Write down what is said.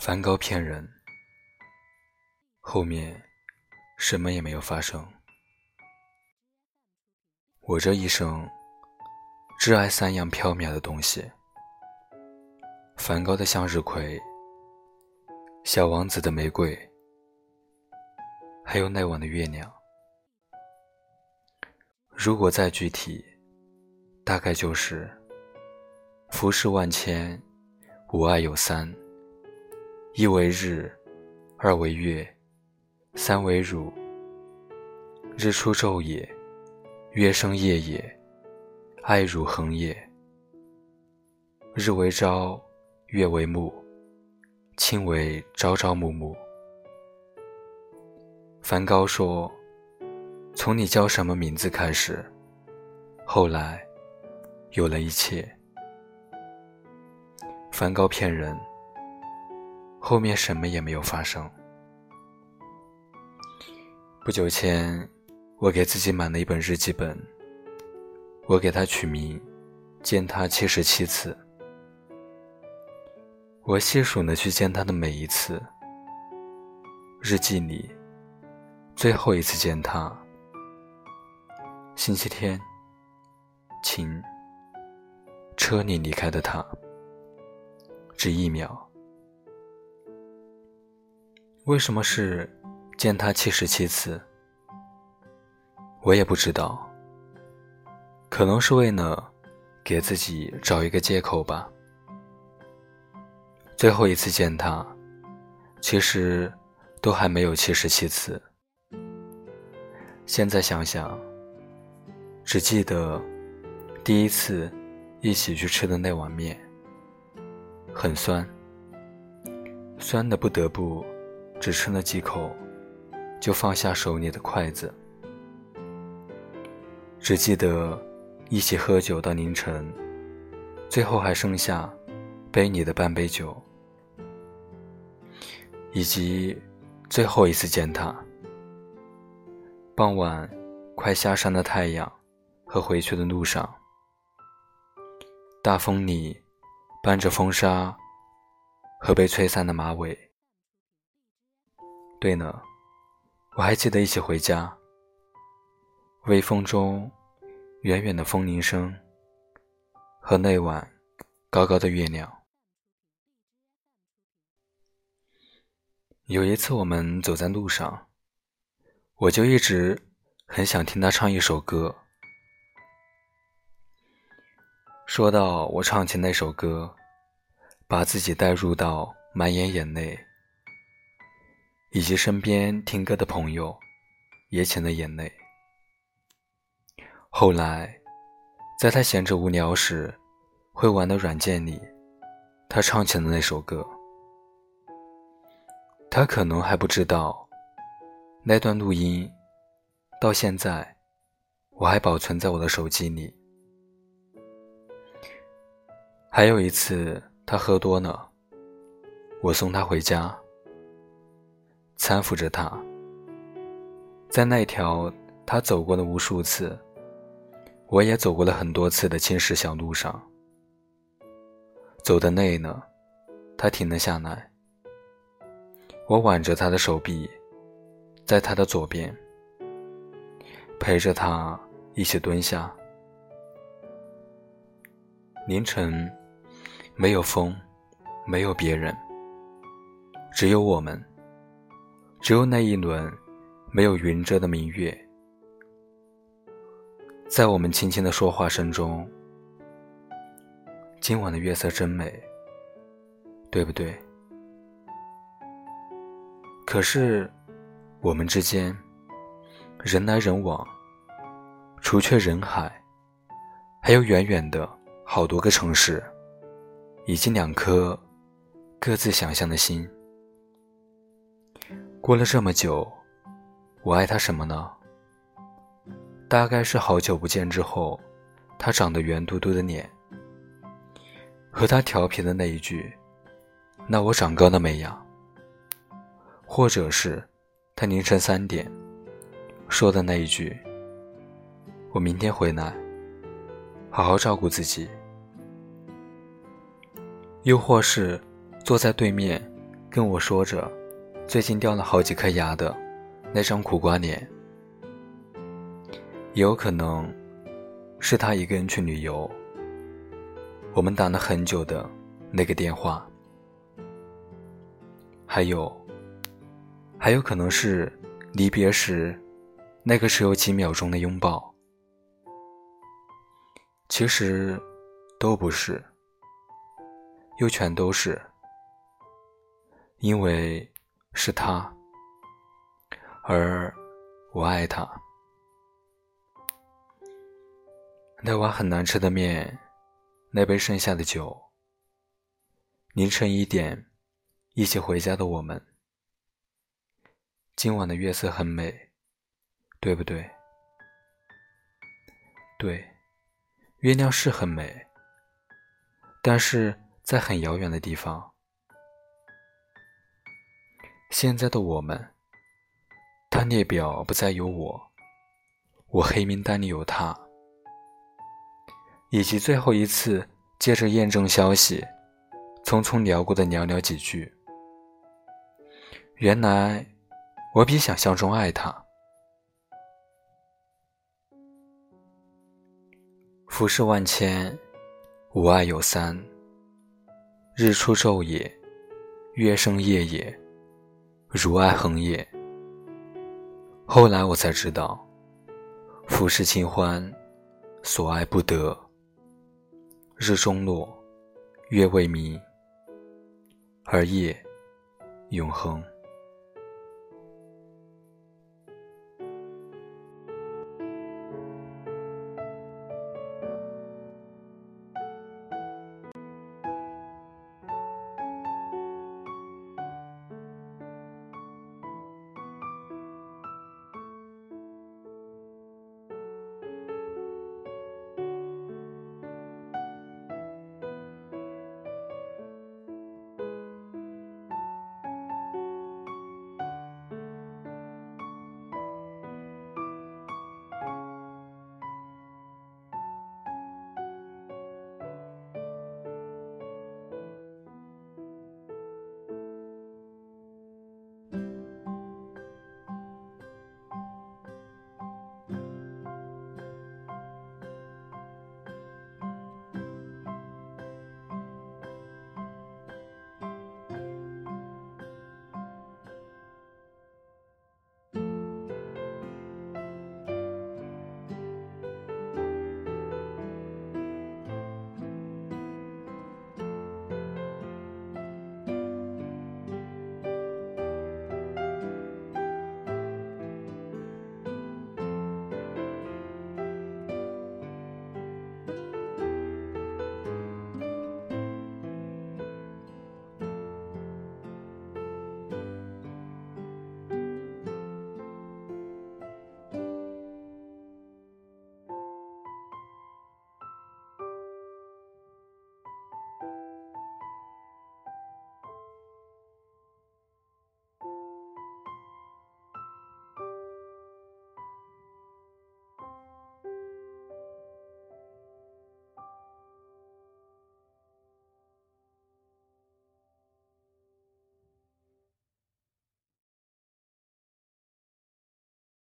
梵高骗人，后面什么也没有发生。我这一生挚爱三样缥缈的东西：梵高的向日葵、小王子的玫瑰，还有那晚的月亮。如果再具体，大概就是浮世万千，吾爱有三。一为日，二为月，三为汝。日出昼也，月升夜也，爱汝恒也。日为朝，月为暮，卿为朝朝暮暮。梵高说：“从你叫什么名字开始，后来有了一切。”梵高骗人。后面什么也没有发生。不久前，我给自己买了一本日记本，我给它取名“见他七十七次”。我细数了去见他的每一次。日记里，最后一次见他，星期天，晴，车里离开的他，只一秒。为什么是见他七十七次？我也不知道。可能是为了给自己找一个借口吧。最后一次见他，其实都还没有七十七次。现在想想，只记得第一次一起去吃的那碗面，很酸，酸的不得不。只吃了几口，就放下手里的筷子。只记得一起喝酒到凌晨，最后还剩下杯里的半杯酒，以及最后一次见他。傍晚，快下山的太阳和回去的路上，大风里伴着风沙和被吹散的马尾。对呢，我还记得一起回家。微风中，远远的风铃声，和那晚高高的月亮。有一次我们走在路上，我就一直很想听他唱一首歌。说到我唱起那首歌，把自己带入到满眼眼泪。以及身边听歌的朋友也噙了眼泪。后来，在他闲着无聊时，会玩的软件里，他唱起了那首歌。他可能还不知道，那段录音到现在我还保存在我的手机里。还有一次，他喝多了，我送他回家。搀扶着他，在那条他走过了无数次，我也走过了很多次的青石小路上，走的累了，他停了下来。我挽着他的手臂，在他的左边，陪着他一起蹲下。凌晨，没有风，没有别人，只有我们。只有那一轮没有云遮的明月，在我们轻轻的说话声中，今晚的月色真美，对不对？可是我们之间人来人往，除却人海，还有远远的好多个城市，以及两颗各自想象的心。过了这么久，我爱他什么呢？大概是好久不见之后，他长得圆嘟嘟的脸，和他调皮的那一句“那我长高了没呀？”或者是他凌晨三点说的那一句“我明天回来，好好照顾自己”，又或是坐在对面跟我说着最近掉了好几颗牙的那张苦瓜脸，也有可能是他一个人去旅游，我们打了很久的那个电话，还有，还有可能是离别时那个只有几秒钟的拥抱，其实都不是，又全都是。因为是他，而我爱他。那碗很难吃的面，那杯剩下的酒，凌晨一点，一起回家的我们。今晚的月色很美，对不对？对，月亮是很美，但是在很遥远的地方。现在的我们，他列表不再有我，我黑名单里有他，以及最后一次借着验证消息，匆匆聊过的寥寥几句。原来我比想象中爱他。浮世万千，吾爱有三：日出昼也，月升夜也。如爱恒也。后来我才知道，浮世清欢，所爱不得。日中落，月未明，而夜永恒。